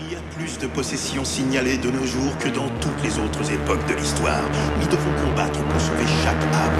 Il y a plus de possessions signalées de nos jours que dans toutes les autres époques de l'histoire. Nous devons combattre pour sauver chaque âme.